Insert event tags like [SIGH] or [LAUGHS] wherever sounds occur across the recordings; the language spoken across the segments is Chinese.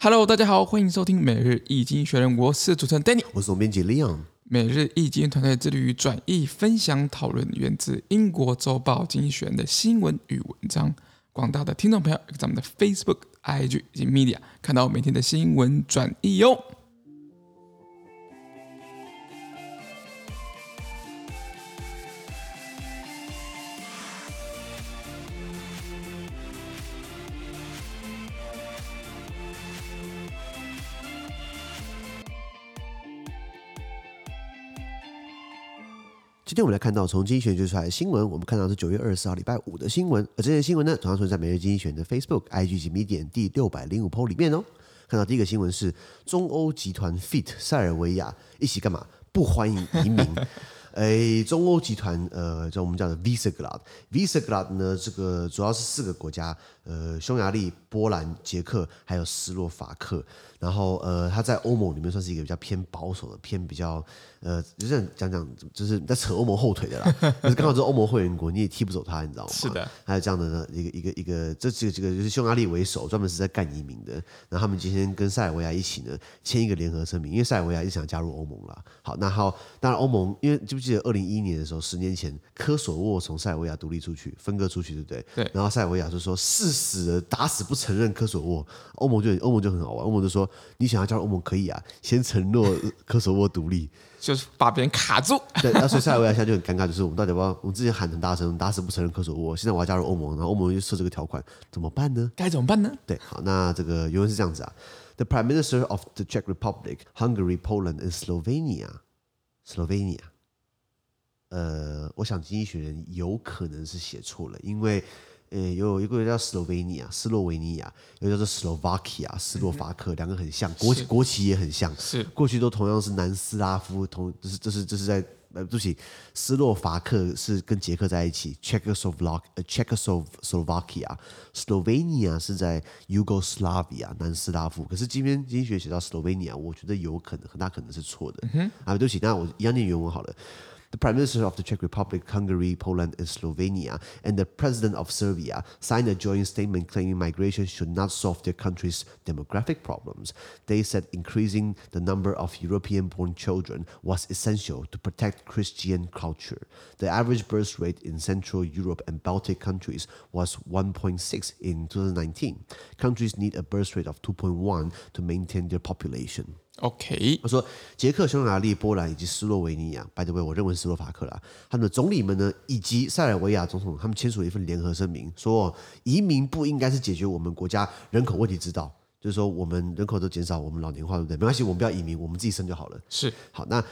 Hello，大家好，欢迎收听每日易经济学人，我是主持人 Danny，我是总编辑 Leon。每日易经团队致力于转译、分享、讨论源自英国周报《经济学人》的新闻与文章。广大的听众朋友，在我们的 Facebook、IG 以及 Media 看到每天的新闻转译哟。今今天我们来看到从经济学出来的新闻，我们看到是九月二十四号礼拜五的新闻，而这些新闻呢，同样存在每日经济学的 Facebook、IG 及 Medium 第六百零五 po 里面哦。看到第一个新闻是中欧集团 FIT 塞尔维亚一起干嘛？不欢迎移民。诶，中欧集团呃，叫我们叫的 Visegrad，Visegrad 呢，这个主要是四个国家，呃，匈牙利、波兰、捷克，还有斯洛伐克。然后呃，它在欧盟里面算是一个比较偏保守的，偏比较呃，就是讲讲，就是在扯欧盟后腿的啦。[LAUGHS] 可是刚好是欧盟会员国，你也踢不走它，你知道吗？是的。还有这样的呢，一个一个一个，这几个几个就是匈牙利为首，专门是在干移民的。然后他们今天跟塞尔维亚一起呢，签一个联合声明，因为塞尔维亚一直想加入欧盟了。好，那好，当然欧盟，因为记不记得二零一一年的时候，十年前科索沃从塞尔维亚独立出去，分割出去，对不对？对。然后塞尔维亚就说誓死打死不承认科索沃，欧盟就欧盟就很好玩，欧盟就说。你想要加入欧盟可以啊，先承诺科索沃独立，[LAUGHS] 就是把别人卡住。[LAUGHS] 对，那所以塞尔维亚现在就很尴尬，就是我们到底要不要？我们之前喊很大声，打死不承认科索沃，现在我要加入欧盟，然后欧盟又设这个条款，怎么办呢？该怎么办呢？对，好，那这个原文是这样子啊：The Prime Minister of the Czech Republic, Hungary, Poland and Slovenia, Slovenia。呃，我想经济学人有可能是写错了，因为。呃，有一个叫斯洛维尼亚、斯洛维尼亚，有叫做 Slovakia、斯洛伐克，两个很像，国国旗也很像，是。过去都同样是南斯拉夫，同这是这是这是在呃，对不起，斯洛伐克是跟捷克在一起，Czechoslovak 呃 Czechoslovakia，Slovenia 是在 Yugoslavia 南斯拉夫，可是今天经济学写到 Slovenia，我觉得有可能很大可能是错的，嗯、啊，对不起，那我一样念原文好了。The Prime Minister of the Czech Republic, Hungary, Poland, and Slovenia, and the President of Serbia signed a joint statement claiming migration should not solve their country's demographic problems. They said increasing the number of European born children was essential to protect Christian culture. The average birth rate in Central Europe and Baltic countries was 1.6 in 2019. Countries need a birth rate of 2.1 to maintain their population. OK，他说捷克、匈牙利、波兰以及斯洛维尼亚，by the way，我认为斯洛伐克啦，他们的总理们呢，以及塞尔维亚总统，他们签署了一份联合声明，说移民不应该是解决我们国家人口问题之道，就是说我们人口都减少，我们老年化，对不对？没关系，我们不要移民，我们自己生就好了。是，好，那。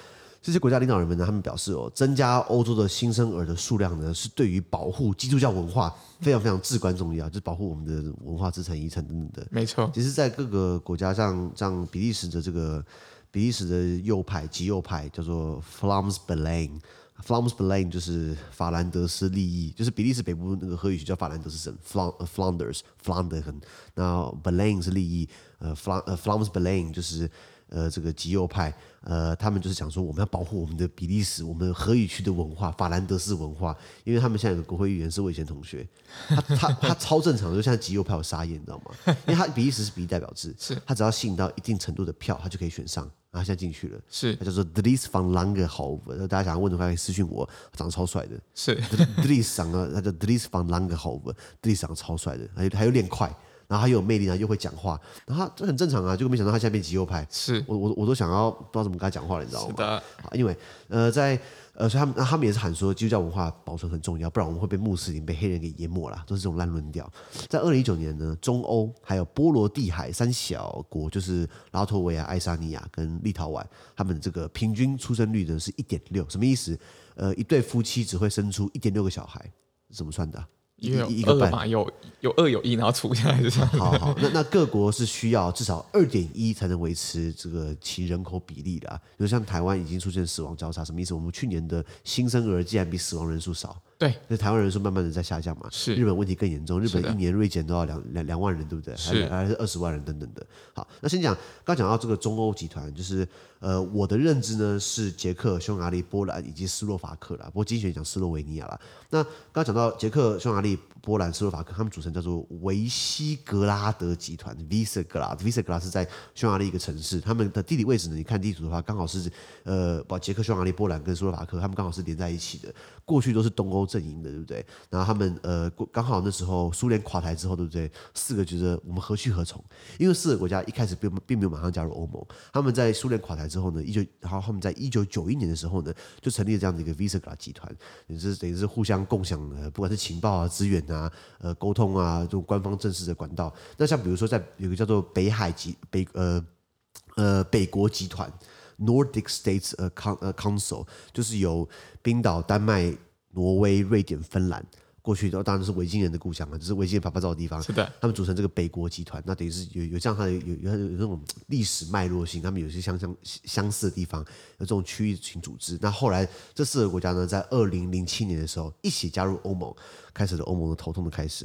这些国家领导人们呢，他们表示哦，增加欧洲的新生儿的数量呢，是对于保护基督教文化非常非常至关重要，就是保护我们的文化资产遗产等等的。没错，其实，在各个国家，像像比利时的这个比利时的右派极右派叫做 Flams Belang，Flams Belang 就是法兰德斯利益，就是比利时北部那个荷语区叫法兰德斯省，Flanders，Flanders 很，那 Belang 是利益，呃，Fl 呃 Flams Belang 就是。呃，这个极右派，呃，他们就是讲说，我们要保护我们的比利时，我们荷语区的文化，法兰德斯文化，因为他们现在有个国会议员是我以前同学，他他他超正常的，就像极右派有沙眼，你知道吗？因为他比利时是比例代表制，是他只要吸引到一定程度的票，他就可以选上，然后现在进去了，是他叫做 Dries van Langenhove，大家想要问的话可以私信我，长得超帅的，是 Dries 长得他叫 Dries van Langenhove，Dries 长得超帅的，还有还有练快。然后他又有魅力，然后又会讲话，然后他这很正常啊，结果没想到他现在变极右派，是我我我都想要不知道怎么跟他讲话了，你知道吗？是的，因为呃在呃所以他们他们也是喊说基督教文化保存很重要，不然我们会被穆斯林被黑人给淹没了，都是这种烂论调。在二零一九年呢，中欧还有波罗的海三小国，就是拉脱维亚、爱沙尼亚跟立陶宛，他们这个平均出生率呢是一点六，什么意思？呃，一对夫妻只会生出一点六个小孩，怎么算的？因为有一个半有有二有一，然后除下来是这样。好好，那那各国是需要至少二点一才能维持这个其人口比例的。啊比如像台湾已经出现死亡交叉，什么意思？我们去年的新生儿竟然比死亡人数少，对，那台湾人数慢慢的在下降嘛。是。日本问题更严重，日本一年锐减都要两两两万人，对不对？是。还是二十万人等等的。好，那先讲，刚讲到这个中欧集团，就是呃，我的认知呢是捷克、匈牙利、波兰以及斯洛伐克啦。不过经济学讲斯洛维尼亚啦。那刚讲到捷克、匈牙利、波兰、斯洛伐克，他们组成叫做维西格拉德集团 （Visegrad），Visegrad 是在匈牙利一个城市。他们的地理位置呢，你看地图的话，刚好是呃，把捷克、匈牙利、波兰跟斯洛伐克，他们刚好是连在一起的。过去都是东欧阵营的，对不对？然后他们呃，刚好那时候苏联垮台之后，对不对？四个觉得我们何去何从？因为四个国家一开始并并没有马上加入欧盟。他们在苏联垮台之后呢，一九然后他们在一九九一年的时候呢，就成立了这样的一个 Visegrad 集团，也是等于是互相共享的，不管是情报啊、资源啊、呃沟通啊，这种官方正式的管道。那像比如说，在有个叫做北海集北呃呃北国集团。Nordic States 呃 Con 呃 Council 就是由冰岛、丹麦、挪威、瑞典、芬兰过去的，当然是维京人的故乡了，就是维京人拍拍照的地方。是的，他们组成这个北国集团，那等于是有有这样它的有有有那种历史脉络性，他们有些相相相似的地方，有这种区域性组织。那后来这四个国家呢，在二零零七年的时候一起加入欧盟。开始了欧盟的头痛的开始。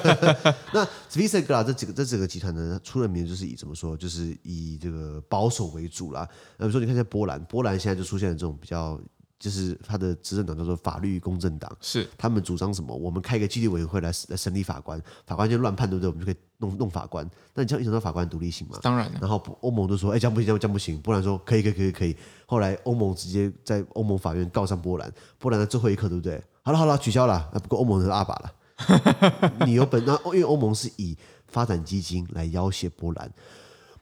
[LAUGHS] 那 Visegrad 这几个这几个集团呢，出了名就是以怎么说，就是以这个保守为主啦。那比如说，你看一下波兰，波兰现在就出现了这种比较，就是他的执政党叫做法律公正党，是他们主张什么？我们开一个纪律委员会来来审理法官，法官就乱判，对不对？我们就可以弄弄法官。那你这样影响到法官独立性吗？当然。然后欧盟都说，哎，这样不行，这样这样不行。波兰说，可以，可以，可以，可以。后来欧盟直接在欧盟法院告上波兰，波兰的最后一刻，对不对？好了好了，取消了。不过欧盟是阿爸了，[LAUGHS] 你有本那因为欧盟是以发展基金来要挟波兰，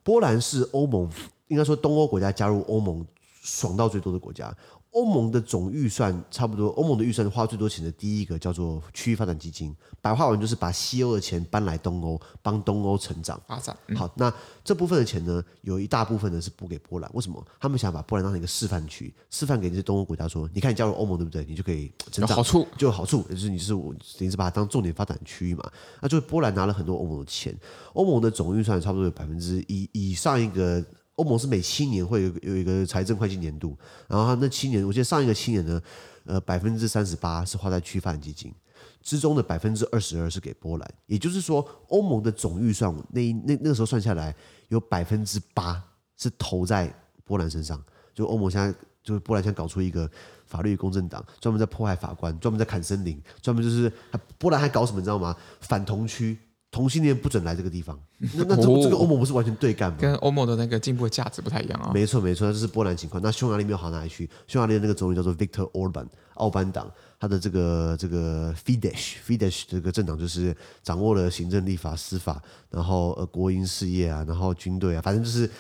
波兰是欧盟应该说东欧国家加入欧盟爽到最多的国家。欧盟的总预算差不多，欧盟的预算花最多钱的第一个叫做区域发展基金，白话文就是把西欧的钱搬来东欧，帮东欧成长发展。嗯、好，那这部分的钱呢，有一大部分呢是补给波兰。为什么？他们想把波兰当成一个示范区，示范给这些东欧国家说，你看你加入欧盟对不对？你就可以成长，好处就有好处，也就是你是我等于是把它当重点发展区域嘛。那就是波兰拿了很多欧盟的钱，欧盟的总预算差不多有百分之一以上一个。欧盟是每七年会有有一个财政会计年度，然后那七年，我记得上一个七年呢，呃，百分之三十八是花在区发展基金之中的百分之二十二是给波兰，也就是说，欧盟的总预算那那那个时候算下来有百分之八是投在波兰身上。就欧盟现在就是波兰现在搞出一个法律公正党，专门在迫害法官，专门在砍森林，专门就是波兰还搞什么你知道吗？反同区。同性恋不准来这个地方，[LAUGHS] 那那这个、这个欧盟不是完全对干吗？跟欧盟的那个进步的价值不太一样啊。没错没错，这是波兰情况。那匈牙利没有好哪里去？匈牙利的那个总理叫做 Viktor Orban，奥班党，他的这个这个 Fidesz Fidesz 这个政党就是掌握了行政、立法、司法，然后呃国营事业啊，然后军队啊，反正就是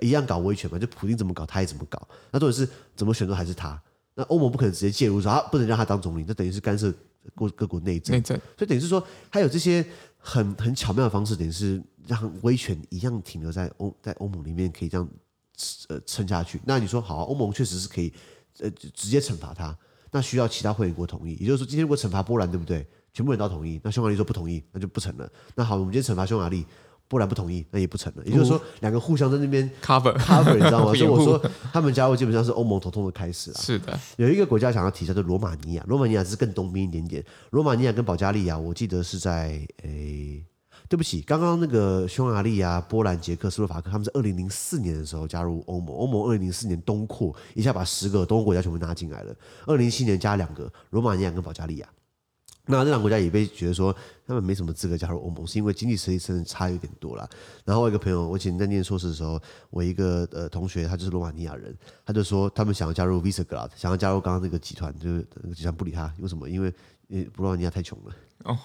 一样搞威权嘛。就普京怎么搞，他也怎么搞。那重点是怎么选都还是他。那欧盟不可能直接介入说，啊不能让他当总理，这等于是干涉各各国内政。内政。所以等于是说，还有这些。很很巧妙的方式，等于是让威权一样停留在欧在欧盟里面，可以这样呃撑下去。那你说好，欧盟确实是可以呃直接惩罚他，那需要其他会员国同意。也就是说，今天如果惩罚波兰，对不对？全部人都同意，那匈牙利说不同意，那就不成了。那好，我们今天惩罚匈牙利。波兰不同意，那也不成了。也就是说，两个互相在那边 cover cover，你知道吗？[LAUGHS] 所以我说，他们加入基本上是欧盟头痛的开始啊。是的，有一个国家想要提，叫做罗马尼亚。罗马尼亚是更东边一点点。罗马尼亚跟保加利亚，我记得是在诶、欸，对不起，刚刚那个匈牙利啊、波兰、捷克斯洛伐克，他们是二零零四年的时候加入欧盟。欧盟二零零四年东扩，一下把十个东欧国家全部拉进来了。二零零七年加两个，罗马尼亚跟保加利亚。那这两个国家也被觉得说他们没什么资格加入欧盟，是因为经济实力真的差有点多了。然后我一个朋友，我以前在念硕士的时候，我一个呃同学，他就是罗马尼亚人，他就说他们想要加入 Visegrad，想要加入刚刚那个集团，就是那个集团不理他，为什么？因为因为罗马尼亚太穷了。哦，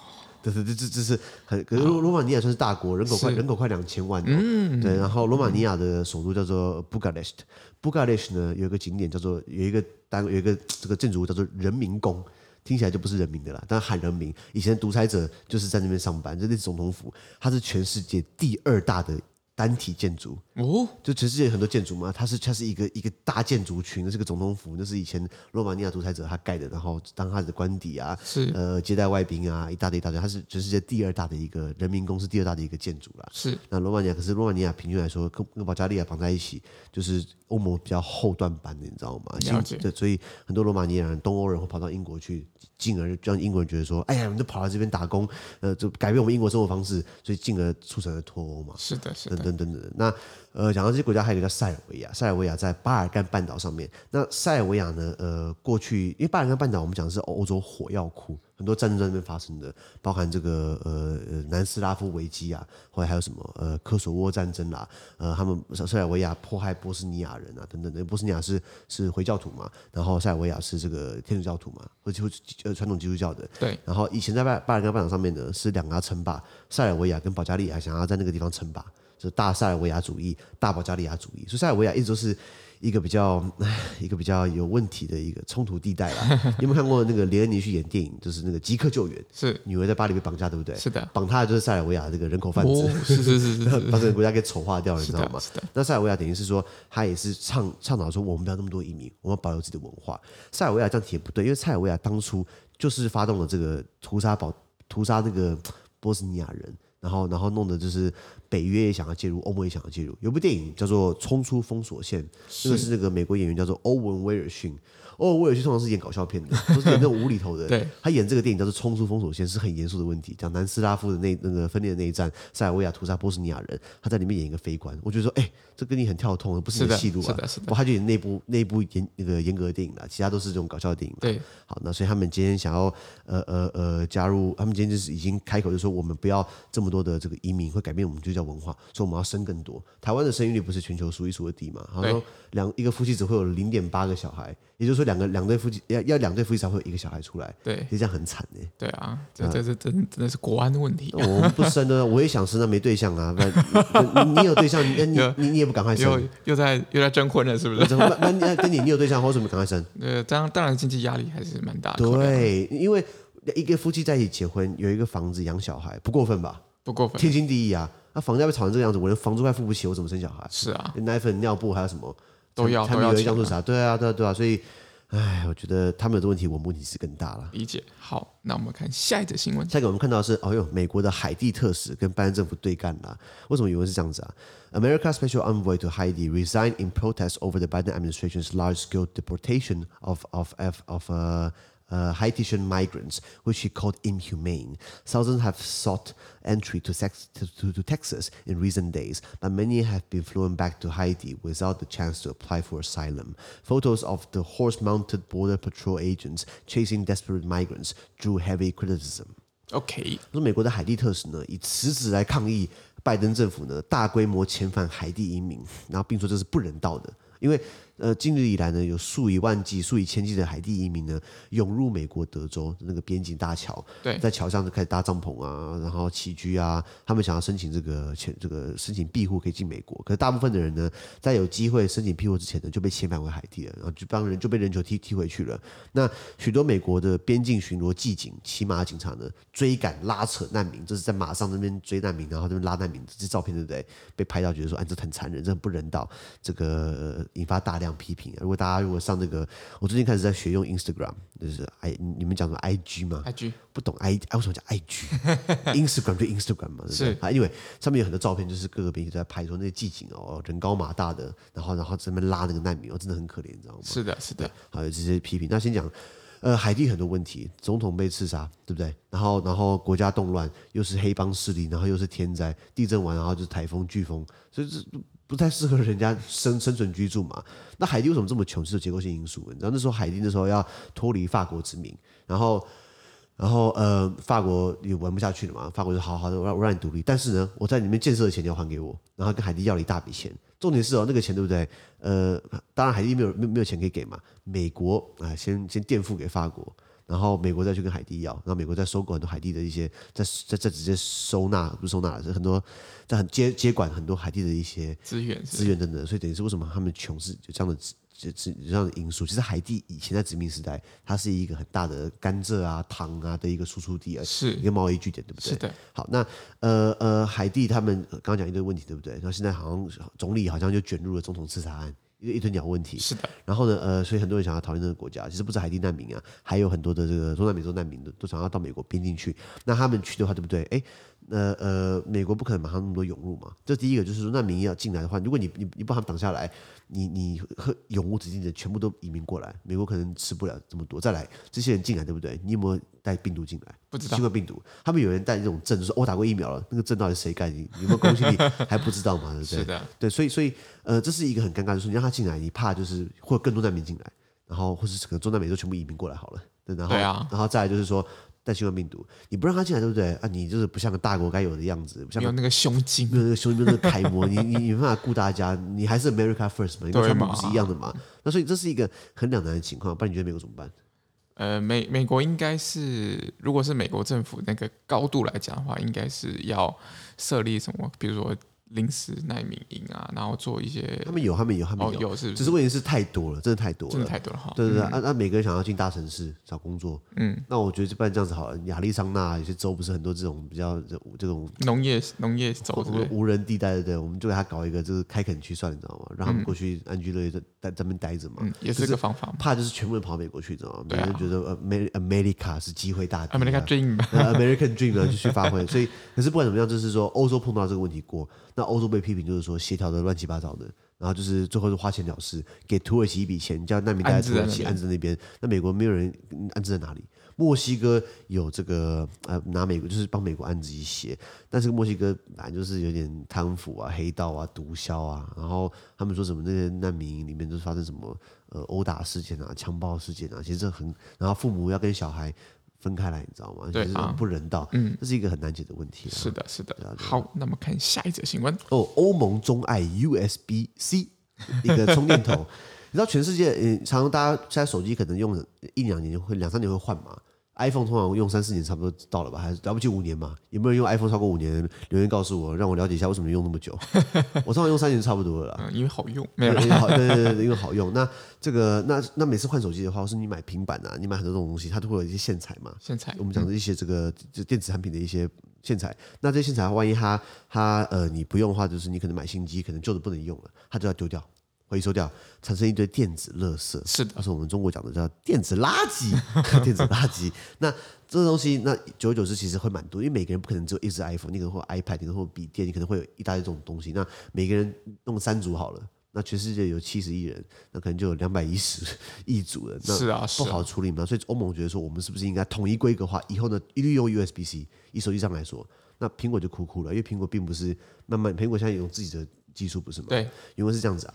对对对，这这是很，可是罗罗马尼亚算是大国，人口快人口快两千万。嗯，对。然后罗马尼亚的首都叫做布加勒什特，布加勒什呢有一个景点叫做有一个单有一个这个建筑物叫做人民宫。听起来就不是人民的啦，但喊人民。以前独裁者就是在那边上班，就那是总统府，它是全世界第二大的单体建筑，哦，就全世界很多建筑嘛，它是它是一个一个大建筑群，那是个总统府，那是以前罗马尼亚独裁者他盖的，然后当他的官邸啊，是呃接待外宾啊，一大堆一大堆，它是全世界第二大的一个人民公司，第二大的一个建筑啦。是那罗马尼亚可是罗马尼亚平均来说跟跟保加利亚绑在一起，就是欧盟比较后段版的，你知道吗？了解。对，所以很多罗马尼亚人、东欧人会跑到英国去，进而让英国人觉得说，哎呀，你们都跑到这边打工，呃，就改变我们英国生活方式，所以进而促成了脱欧嘛。是的，是的，等等等等。那呃，讲到这些国家，还有一个叫塞尔维亚。塞尔维亚在巴尔干半岛上面。那塞尔维亚呢？呃，过去因为巴尔干半岛，我们讲的是欧洲火药库，很多战争在那边发生的，包含这个呃呃南斯拉夫危机啊，后来还有什么呃科索沃战争啦，呃，他们塞尔维亚迫害波斯尼亚人啊，等等的。波斯尼亚是是回教徒嘛，然后塞尔维亚是这个天主教徒嘛，或者呃传统基督教的。对。然后以前在巴巴尔干半岛上面呢，是两个称霸，塞尔维亚跟保加利亚想要在那个地方称霸。是大塞尔维亚主义、大保加利亚主义，所以塞尔维亚一直都是一个比较、一个比较有问题的一个冲突地带啦。[LAUGHS] 你有没有看过那个连恩尼去演电影，就是那个《即刻救援》？是女儿在巴黎被绑架，对不对？是的，绑他的就是塞尔维亚这个人口贩子，哦、是是是是，是，[LAUGHS] 把这个国家给丑化掉了，你知道吗？是的。那塞尔维亚等于是说，他也是倡倡导说，我们不要那么多移民，我们要保留自己的文化。塞尔维亚这样提也不对，因为塞尔维亚当初就是发动了这个屠杀保屠杀这个波斯尼亚人。然后，然后弄的就是北约也想要介入，欧盟也想要介入。有部电影叫做《冲出封锁线》，这个是那个美国演员叫做欧文威尔逊。欧文威尔逊通常是演搞笑片的，都是演那种无厘头的。[LAUGHS] 对，他演这个电影叫做《冲出封锁线》，是很严肃的问题，讲南斯拉夫的那那个分裂的那一战，塞尔维亚屠杀波斯尼亚人，他在里面演一个飞官。我觉得说，哎，这跟你很跳痛，不是你的戏路啊。不，他就演那部那部严那个严格的电影了，其他都是这种搞笑的电影。对，好，那所以他们今天想要呃呃呃加入，他们今天就是已经开口就说，我们不要这么多的这个移民会改变我们就叫文化，所以我们要生更多。台湾的生育率不是全球数一数二低嘛？好像两一个夫妻只会有零点八个小孩，也就是说两个两对夫妻。要要两对夫妻才会有一个小孩出来，对，其实这样很惨哎。对啊，这这这真真的是国安的问题。我们不生呢，[LAUGHS] 我也想生，但没对象啊。[LAUGHS] 你有对象，你你你也不赶快生，又又在又在征婚了，是不是？那那跟你你有对象，为什么赶快生？[LAUGHS] 呃，这样当然经济压力还是蛮大的。对，因为一个夫妻在一起结婚，有一个房子养小孩，不过分吧？不过分，天经地义啊。那房价被炒成这个样子，我连房租快付不起，我怎么生小孩？是啊，奶粉、尿布还有什么都要都要钱。对啊，对啊，对啊，所以。哎，我觉得他们的问题，我们问题是更大了。理解。好，那我们看下一则新闻。下一个我们看到的是，哦哟，美国的海地特使跟拜登政府对干了。为什么原文是这样子啊？America's special envoy to Haiti resigned in protest over the Biden administration's large-scale deportation of of of of uh Uh, Haitian migrants, which he called inhumane. Thousands have sought entry to, to, to, Texas in recent days, but many have been flown back to Haiti without the chance to apply for asylum. Photos of the horse-mounted border patrol agents chasing desperate migrants drew heavy criticism. OK，说美国的海地特使呢，以辞职来抗议拜登政府呢大规模遣返海地移民，然后并说这是不人道的， 因为。呃，近日以来呢，有数以万计、数以千计的海地移民呢，涌入美国德州那个边境大桥，对，在桥上就开始搭帐篷啊，然后起居啊，他们想要申请这个签这个申请庇护可以进美国，可是大部分的人呢，在有机会申请庇护之前呢，就被遣返回海地了，然后就帮人就被人球踢踢回去了。那许多美国的边境巡逻骑警、骑马警察呢，追赶拉扯难民，这是在马上那边追难民，然后那边拉难民，这照片对不对？被拍到觉得说，哎，这很残忍，这很不人道，这个、呃、引发大量。批评。如果大家如果上这个，我最近开始在学用 Instagram，就是 I 你们讲什么 IG 吗？IG 不懂 I，为什么叫 IG？Instagram [LAUGHS] 就 Instagram 嘛，是啊，因为上面有很多照片，就是各个媒体在拍，说那些骑警哦，人高马大的，然后然后这边拉那个难民，哦，真的很可怜，你知道吗？是的，是的。好，有这些批评。那先讲，呃，海地很多问题，总统被刺杀，对不对？然后然后国家动乱，又是黑帮势力，然后又是天灾，地震完然后就是台风、飓风，所以这。不太适合人家生生存居住嘛？那海地为什么这么穷？是结构性因素。你知道那时候海地那时候要脱离法国殖民，然后，然后呃，法国也玩不下去了嘛。法国就好好的，我让我让你独立，但是呢，我在里面建设的钱你要还给我，然后跟海地要了一大笔钱。重点是哦，那个钱对不对？呃，当然海地没有没没有钱可以给嘛。美国啊、先先垫付给法国。然后美国再去跟海地要，然后美国再收购很多海地的一些，再再再直接收纳，不是收纳，是很多在很接接管很多海地的一些资源资源等等，所以等于是为什么他们穷是有这样的这这样的因素。其实海地以前在殖民时代，它是一个很大的甘蔗啊、糖啊的一个输出地，是一个贸易据点，对不对？是的。好，那呃呃，海地他们刚刚讲一堆问题，对不对？然后现在好像总理好像就卷入了总统刺杀案。一个一堆鸟问题，是的。然后呢，呃，所以很多人想要逃离那个国家，其实不止海地难民啊，还有很多的这个中南美洲难民都都想要到美国边境去。那他们去的话，对不对？哎。呃呃，美国不可能马上那么多涌入嘛。这第一个就是说，难民要进来的话，如果你你你不把他们挡下来，你你和永无止境的全部都移民过来，美国可能吃不了这么多。再来，这些人进来对不对？你有没有带病毒进来？不知道。新冠病毒，他们有人带这种证，就是说我打过疫苗了，那个证到底谁盖？你有没有公信力还不知道嘛？对不对？[LAUGHS] 是的。对，所以所以呃，这是一个很尴尬就是。你让他进来，你怕就是会有更多难民进来，然后或是整个中南美洲全部移民过来好了。对，然后对啊，然后再来就是说。带新冠病毒，你不让他进来，对不对？啊，你就是不像个大国该有的样子，不像有那个胸襟，没有那个胸襟，那个楷模，你你 [LAUGHS] 你没办法顾大家，你还是 America First 嘛，你跟川普不是一样的嘛？那所以这是一个很两难的情况，不然你觉得美国怎么办？呃，美美国应该是，如果是美国政府那个高度来讲的话，应该是要设立什么，比如说。临时难民营啊，然后做一些，他们有，他们有，他们有，哦、有是？只是问题是太多了，真的太多了，真的太多了哈。对对对，那那、每个人想要进大城市找工作，嗯，那我觉得就不然这样子好了。亚利桑那有些州不是很多这种比较这这种农业农业州，无人地带，对不对？我们就给他搞一个就是开垦区算，你知道吗？让他们过去安居乐业，在在这边待着嘛、嗯，也是个方法。怕就是全部人跑美国去，你知道吗？每个人觉得呃，America 是机会大地，American Dream，American Dream 呢就去发挥。所以，可是不管怎么样，就是说欧洲碰到这个问题过。那欧洲被批评就是说协调的乱七八糟的，然后就是最后是花钱了事，给土耳其一笔钱，叫难民待在土耳其安置那边。那美国没有人安置在哪里？墨西哥有这个呃拿美国就是帮美国安置一些，但是墨西哥本来就是有点贪腐啊、黑道啊、毒枭啊，然后他们说什么那些难民营里面都是发生什么呃殴打事件啊、枪爆事件啊，其实这很，然后父母要跟小孩。分开来，你知道吗？对啊，不人道。嗯，这是一个很难解的问题。是的，是的。好，那么看下一则新闻。哦，欧盟钟爱 USB C 一个充电头。[LAUGHS] 你知道全世界，嗯，常常大家现在手机可能用一两年会两三年会换嘛。iPhone 通常用三四年差不多到了吧，还是了不及五年嘛？有没有人用 iPhone 超过五年？留言告诉我，让我了解一下为什么用那么久。[LAUGHS] 我通常用三年差不多了啦，嗯，因为好用，[LAUGHS] 没有对对对对，因为好用。那这个那那每次换手机的话，或是你买平板啊，你买很多这种东西，它都会有一些线材嘛。线材，我们讲的一些这个就电子产品的一些线材。那这些线材，万一它它呃你不用的话，就是你可能买新机，可能旧的不能用了，它就要丢掉。回收掉，产生一堆电子垃圾，是的，而是我们中国讲的叫电子垃圾，[LAUGHS] 电子垃圾。那这个东西，那久而久之其实会蛮多，因为每个人不可能只有一只 iPhone，你可能会有 iPad，你可能会有笔电，你可能会有一大堆这种东西。那每个人弄三组好了，那全世界有七十亿人，那可能就有两百一十 [LAUGHS] 亿组人，是啊，不好处理嘛。所以欧盟觉得说，我们是不是应该统一规格化，以后呢一律用 USB-C？以手机上来说，那苹果就哭哭了，因为苹果并不是慢慢，苹果现在有自己的技术，不是吗？对，因为是这样子啊。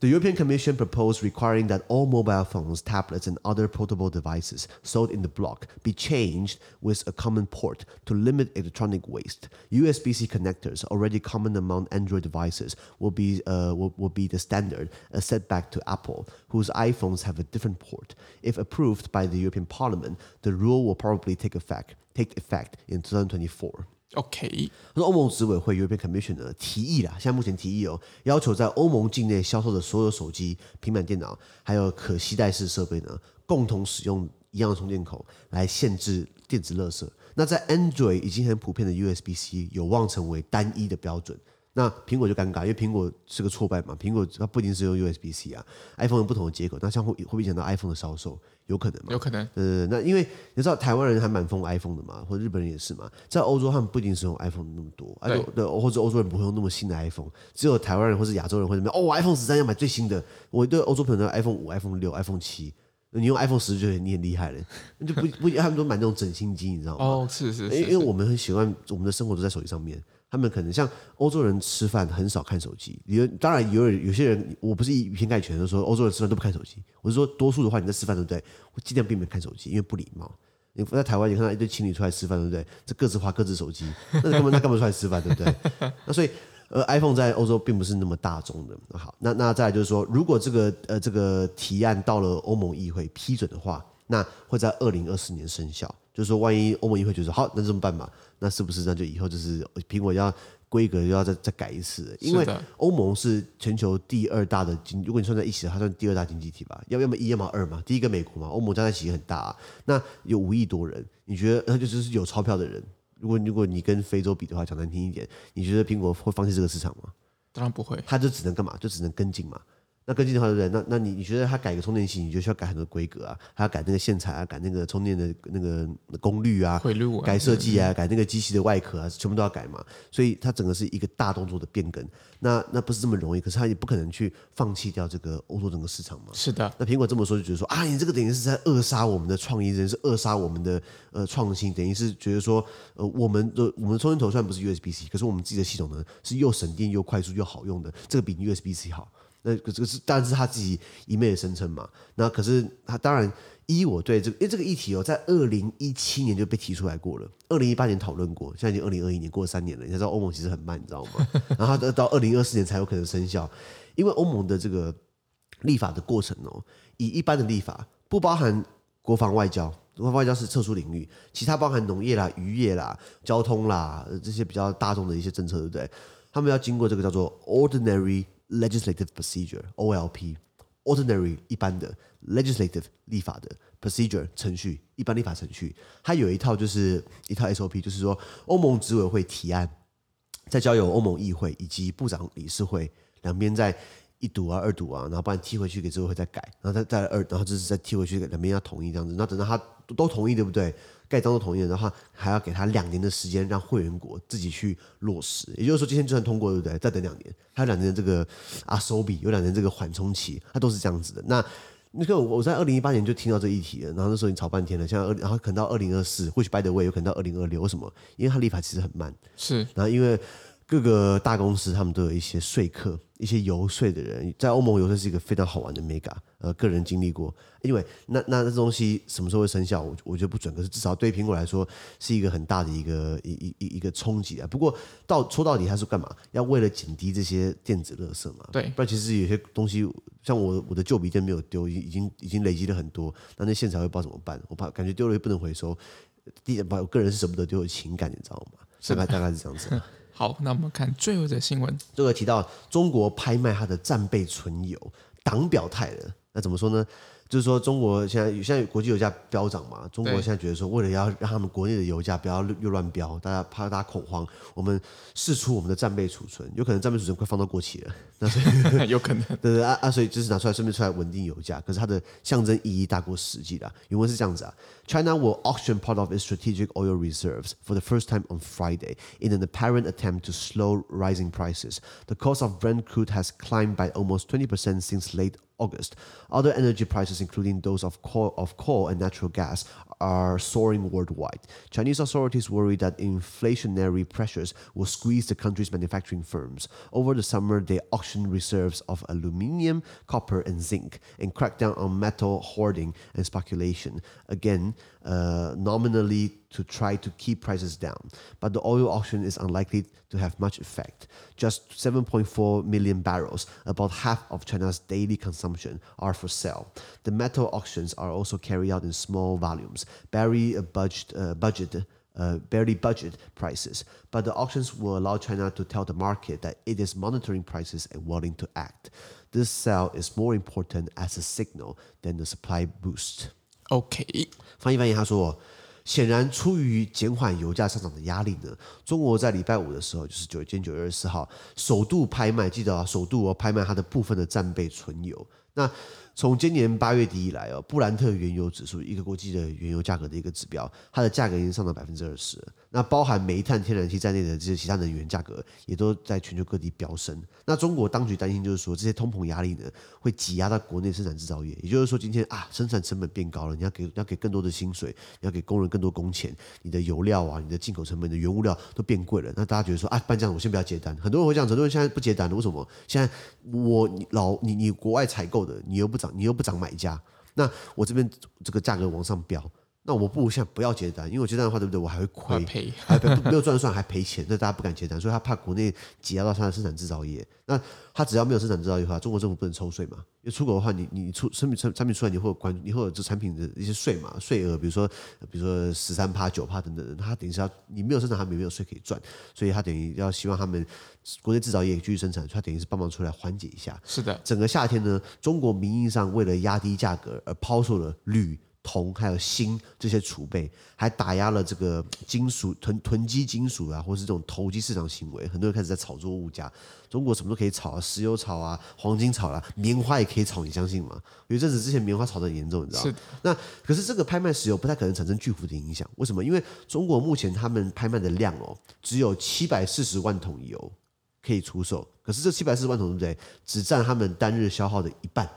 The European Commission proposed requiring that all mobile phones, tablets, and other portable devices sold in the bloc be changed with a common port to limit electronic waste. USB-C connectors, already common among Android devices, will be uh, will, will be the standard, a setback to Apple, whose iPhones have a different port. If approved by the European Parliament, the rule will probably take effect take effect in 2024. OK，他说欧盟执委会 European Commission 呢提议啦，现在目前提议哦，要求在欧盟境内销售的所有手机、平板电脑，还有可携带式设备呢，共同使用一样的充电口来限制电子垃圾。那在 Android 已经很普遍的 USB-C 有望成为单一的标准。那苹果就尴尬，因为苹果是个挫败嘛，苹果它不一定是用 USB-C 啊，iPhone 有不同的接口，那像会会不会影响到 iPhone 的销售？有可能吗？有可能。呃，那因为你知道台湾人还蛮疯 iPhone 的嘛，或者日本人也是嘛，在欧洲他们不一定是用 iPhone 那么多，对，对，或者欧洲人不会用那么新的 iPhone，只有台湾人或者亚洲人会怎么样？哦，iPhone 十三要买最新的，我对欧洲朋友 iPhone 五、iPhone 六、iPhone 七，你用 iPhone 十就你很厉害了，[LAUGHS] 那就不不，他们都买那种整新机，你知道吗？哦，是是是，因为因为我们很喜欢我们的生活都在手机上面。他们可能像欧洲人吃饭很少看手机，有当然有有些人，我不是以偏概全的说欧洲人吃饭都不看手机，我是说多数的话你在吃饭对不对？我尽量避免看手机，因为不礼貌。你在台湾你看到一堆情侣出来吃饭对不对？这各自划各自手机，那根本他干嘛出来吃饭对不对？那所以呃 iPhone 在欧洲并不是那么大众的。那好，那那再来就是说，如果这个呃这个提案到了欧盟议会批准的话，那会在二零二四年生效。就是说，万一欧盟议会觉得好，那这么办嘛？那是不是那就以后就是苹果要规格又要再再改一次，因为欧盟是全球第二大的经，如果你算在一起，它算第二大经济体吧？要要么一，要么二嘛。第一个美国嘛，欧盟加在一起很大啊。那有五亿多人，你觉得那就就是有钞票的人？如果如果你跟非洲比的话，讲难听一点，你觉得苹果会放弃这个市场吗？当然不会，它就只能干嘛？就只能跟进嘛。那跟进的话，对不对？那那你你觉得他改个充电器，你就需要改很多规格啊，还要改那个线材啊，改那个充电的那个功率啊，回路啊，改设计啊，改那个机器的外壳啊，全部都要改嘛。所以它整个是一个大动作的变更。那那不是这么容易，可是他也不可能去放弃掉这个欧洲整个市场嘛。是的。那苹果这么说，就觉得说啊，你这个等于是在扼杀我们的创意，等于是扼杀我们的呃创新，等于是觉得说呃我们的我们的充电头虽然不是 USB-C，可是我们自己的系统呢是又省电又快速又好用的，这个比 USB-C 好。那这个是，当然是他自己一昧的声称嘛。那可是他当然依我对这个，因为这个议题哦，在二零一七年就被提出来过了，二零一八年讨论过，现在已经二零二一年过了三年了。你知道欧盟其实很慢，你知道吗？[LAUGHS] 然后到二零二四年才有可能生效，因为欧盟的这个立法的过程哦，以一般的立法不包含国防外交，国防外交是特殊领域，其他包含农业啦、渔业啦、交通啦这些比较大众的一些政策，对不对？他们要经过这个叫做 ordinary。Legislative procedure (OLP)，ordinary 一般的 legislative 立法的 procedure 程序，一般立法程序，它有一套就是一套 SOP，就是说欧盟执委会提案，再交由欧盟议会以及部长理事会两边在一读啊、二读啊，然后把你踢回去给执委会再改，然后再再二，然后就是再踢回去给两边要同意这样子，那等到他都同意，对不对？盖章都同意了的话，还要给他两年的时间，让会员国自己去落实。也就是说，今天就算通过，对不对？再等两年，还有两年的这个啊收比，有两年这个缓冲期，它都是这样子的。那那个，我在二零一八年就听到这议题了，然后那时候你吵半天了，现在二，然后可能到二零二四，或许 by the way 有可能到二零二六，为什么？因为它立法其实很慢。是，然后因为。各个大公司他们都有一些说客，一些游说的人，在欧盟游说是一个非常好玩的 mega，呃，个人经历过。因为那那那东西什么时候会生效，我我觉得不准，可是至少对苹果来说是一个很大的一个一一一一个冲击啊。不过到说到底它是干嘛？要为了减低这些电子垃圾嘛？对，不然其实有些东西像我我的旧笔电没有丢，已经已经累积了很多，那那线材会不知道怎么办？我怕感觉丢了又不能回收，第一，我个人是舍不得丢的情感，你知道吗？大概大概是这样子。[LAUGHS] 好，那我们看最后的新闻。这个提到中国拍卖它的战备存油，党表态了。那怎么说呢？就是说，中国现在现在国际油价飙涨嘛，中国现在觉得说，为了要让他们国内的油价不要又乱飙，大家怕大家恐慌，我们试出我们的战备储存，有可能战备储存快放到过期了，那所以有可能对对啊啊，所以就是拿出来顺便出来稳定油价，可是它的象征意义大过实际的。原文是这样子啊，China will auction part of its strategic oil reserves for the first time on Friday in an apparent attempt to slow rising prices. The cost of Brent crude has climbed by almost twenty percent since late August. Other energy prices, including those of coal, of coal and natural gas, are soaring worldwide. Chinese authorities worry that inflationary pressures will squeeze the country's manufacturing firms. Over the summer, they auctioned reserves of aluminum, copper, and zinc, and cracked down on metal hoarding and speculation. Again, uh, nominally to try to keep prices down. But the oil auction is unlikely to have much effect. Just 7.4 million barrels, about half of China's daily consumption, are for sale. The metal auctions are also carried out in small volumes, barely a budget, uh, budget uh, barely budget prices, but the auctions will allow China to tell the market that it is monitoring prices and willing to act. This sale is more important as a signal than the supply boost. OK，翻译翻译，他说，显然出于减缓油价上涨的压力呢，中国在礼拜五的时候，就是九今天九月二十四号，首度拍卖，记得啊，首度哦拍卖它的部分的战备存油。那从今年八月底以来哦，布兰特原油指数一个国际的原油价格的一个指标，它的价格已经上涨百分之二十。那包含煤炭、天然气在内的这些其他能源价格，也都在全球各地飙升。那中国当局担心就是说，这些通膨压力呢，会挤压到国内生产制造业。也就是说，今天啊，生产成本变高了，你要给要给更多的薪水，要给工人更多工钱，你的油料啊，你的进口成本、的原物料都变贵了。那大家觉得说啊，办这样我先不要接单。很多人会讲，很多人现在不接单了，为什么？现在我老你你国外采购的，你又不涨，你又不涨买价，那我这边这个价格往上飙。那我不如现在不要结单，因为我接单的话，对不对？我还会亏，赔还没有赚算还赔钱，那大家不敢结单，所以他怕国内挤压到他的生产制造业。那他只要没有生产制造业的话，中国政府不能抽税嘛？因为出口的话，你你出产品产产品出来，你会有关，你会有这产品的一些税嘛？税额，比如说比如说十三趴、九趴等等，他等于是要你没有生产，他没有税可以赚，所以他等于要希望他们国内制造业继续生产，他等于是帮忙出来缓解一下。是的，整个夏天呢，中国名义上为了压低价格而抛售了铝。铜还有锌这些储备，还打压了这个金属囤囤积金属啊，或是这种投机市场行为，很多人开始在炒作物价。中国什么都可以炒啊，石油炒啊，黄金炒啊，棉花也可以炒，你相信吗？有一阵子之前棉花炒得很严重，你知道吗？那可是这个拍卖石油不太可能产生巨幅的影响，为什么？因为中国目前他们拍卖的量哦，只有七百四十万桶油可以出售，可是这七百四十万桶对不对？只占他们单日消耗的一半。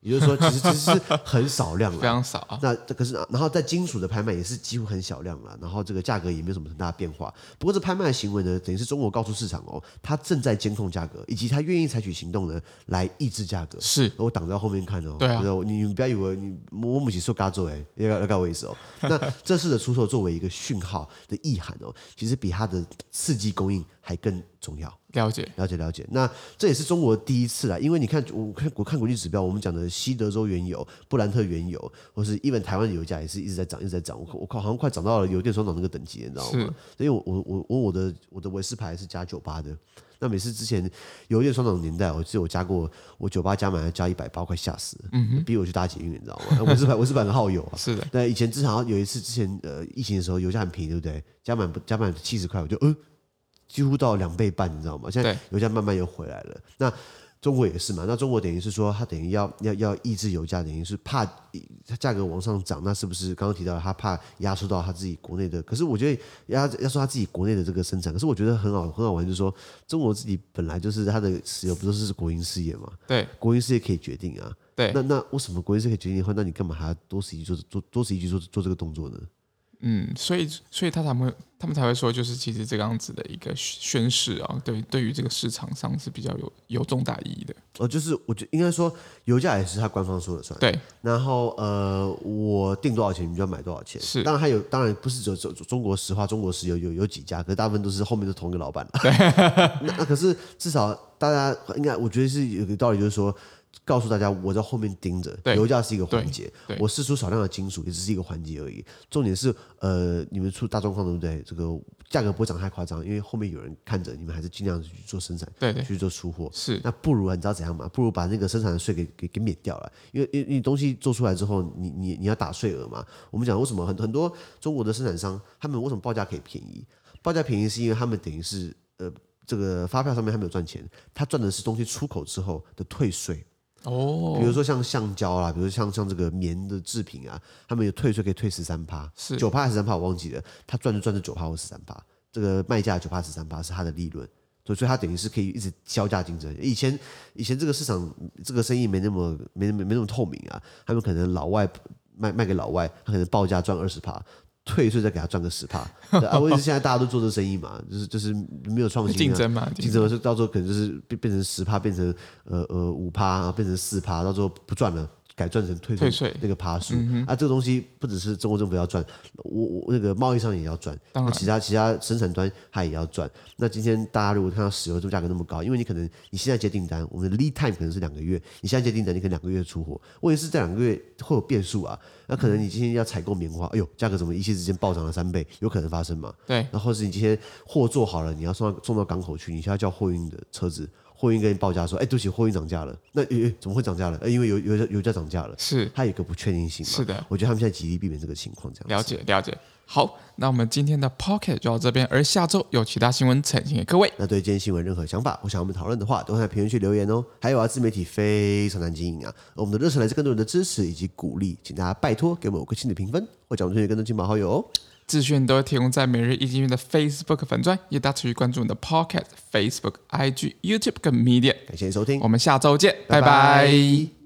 也就是说，其实其实是很少量了，非常少啊。那可是，然后在金属的拍卖也是几乎很小量了，然后这个价格也没有什么很大的变化。不过，这拍卖的行为呢，等于是中国告诉市场哦，它正在监控价格，以及它愿意采取行动呢来抑制价格。是，我挡在后面看哦。对啊，你你不要以为你我母亲说嘎做哎，要要干我意思哦。那这次的出售作为一个讯号的意涵哦，其实比它的刺激供应还更重要。了解，了解，了解。那这也是中国第一次啦，因为你看，我看我看国际指标，我们讲的西德州原油、布兰特原油，或是一本台湾的油价也是一直在涨，一直在涨。我我靠，好像快涨到了油电双涨那个等级，你知道吗？所以我我我我我的我的维斯牌是加九八的。那每次之前油电双涨的年代，我记得我加过，我九八加满要加一百八，快吓死了。逼我去搭捷运，你知道吗？维斯牌维斯牌很耗油啊。是的。那以前至少有一次之前呃疫情的时候，油价很便宜，对不对？加满加满七十块，我就呃。几乎到两倍半，你知道吗？现在油价慢慢又回来了。那中国也是嘛？那中国等于是说，它等于要要要抑制油价，等于是怕它价格往上涨。那是不是刚刚提到它怕压缩到它自己国内的？可是我觉得压压缩它自己国内的这个生产。可是我觉得很好很好玩，就是说中国自己本来就是它的石油不都是国营事业嘛？对，国营事业可以决定啊。对，那那为什么国营事业可以决定的话，那你干嘛还要多此一举做做多此一举做做这个动作呢？嗯，所以所以他才会，他们才会说，就是其实这个样子的一个宣示啊，对，对于这个市场上是比较有有重大意义的。哦，就是我觉得应该说，油价也是他官方说了算。对，然后呃，我定多少钱，你就要买多少钱。是，当然还有，当然不是只有中中国石化、中国石油有有几家，可是大部分都是后面都同一个老板。对，[LAUGHS] 那，那可是至少大家应该，我觉得是有个道理，就是说。告诉大家，我在后面盯着，油价是一个环节，我试出少量的金属也只是一个环节而已。重点是，呃，你们出大状况对不对？这个价格不会涨太夸张，因为后面有人看着，你们还是尽量去做生产，对对，去做出货。是，那不如你知道怎样吗？不如把那个生产的税给给给免掉了，因为因为你东西做出来之后，你你你要打税额嘛。我们讲为什么很很多中国的生产商，他们为什么报价可以便宜？报价便宜是因为他们等于是呃，这个发票上面还没有赚钱，他赚的是东西出口之后的退税。哦，比如说像橡胶啦，比如说像像这个棉的制品啊，他们有退税可以退十三趴，是九趴还是十三趴我忘记了，他赚就赚这九趴或十三趴，这个卖价九趴十三趴是他的利润，所以他等于是可以一直削价竞争。以前以前这个市场这个生意没那么没那么没那么透明啊，他们可能老外卖卖给老外，他可能报价赚二十趴。退税再给他赚个十趴，啊，问题是现在大家都做这生意嘛，[LAUGHS] 就是就是没有创新，啊，竞争嘛，竞争。是到时候可能就是变变成十趴，变成呃呃五趴，然后变成四趴，到时候不赚了。改赚成退退税那个趴数啊，这个东西不只是中国政府要赚，我我那个贸易商也要赚，那其他其他生产端它也要赚。那今天大家如果看到石油这个价格那么高，因为你可能你现在接订单，我们的 lead time 可能是两个月，你现在接订单，你可能两个月出货，问题是这两个月会有变数啊。那可能你今天要采购棉花，哎呦，价格怎么一夕之间暴涨了三倍，有可能发生嘛？对。然后是你今天货做好了，你要送到送到港口去，你需要叫货运的车子。货运跟你报价说，哎，对不起，货运涨价了。那诶，怎么会涨价了？因为油油油价涨价了。是，它有一个不确定性嘛。是的，我觉得他们现在极力避免这个情况，这样。了解了解。好，那我们今天的 Podcast 就到这边，而下周有其他新闻呈现给各位。那对今天新闻任何想法或想我们讨论的话，都会在评论区留言哦。还有啊，自媒体非常难经营啊，而我们的热忱来自更多人的支持以及鼓励，请大家拜托给我们五颗星的评分，或将我们推荐更多亲朋好友哦。资讯都会提供在每日一经讯的 Facebook 粉专，也大家持续关注我们的 Podcast、Facebook、IG、YouTube 跟 Media。感谢收听，我们下周见，拜拜。拜拜。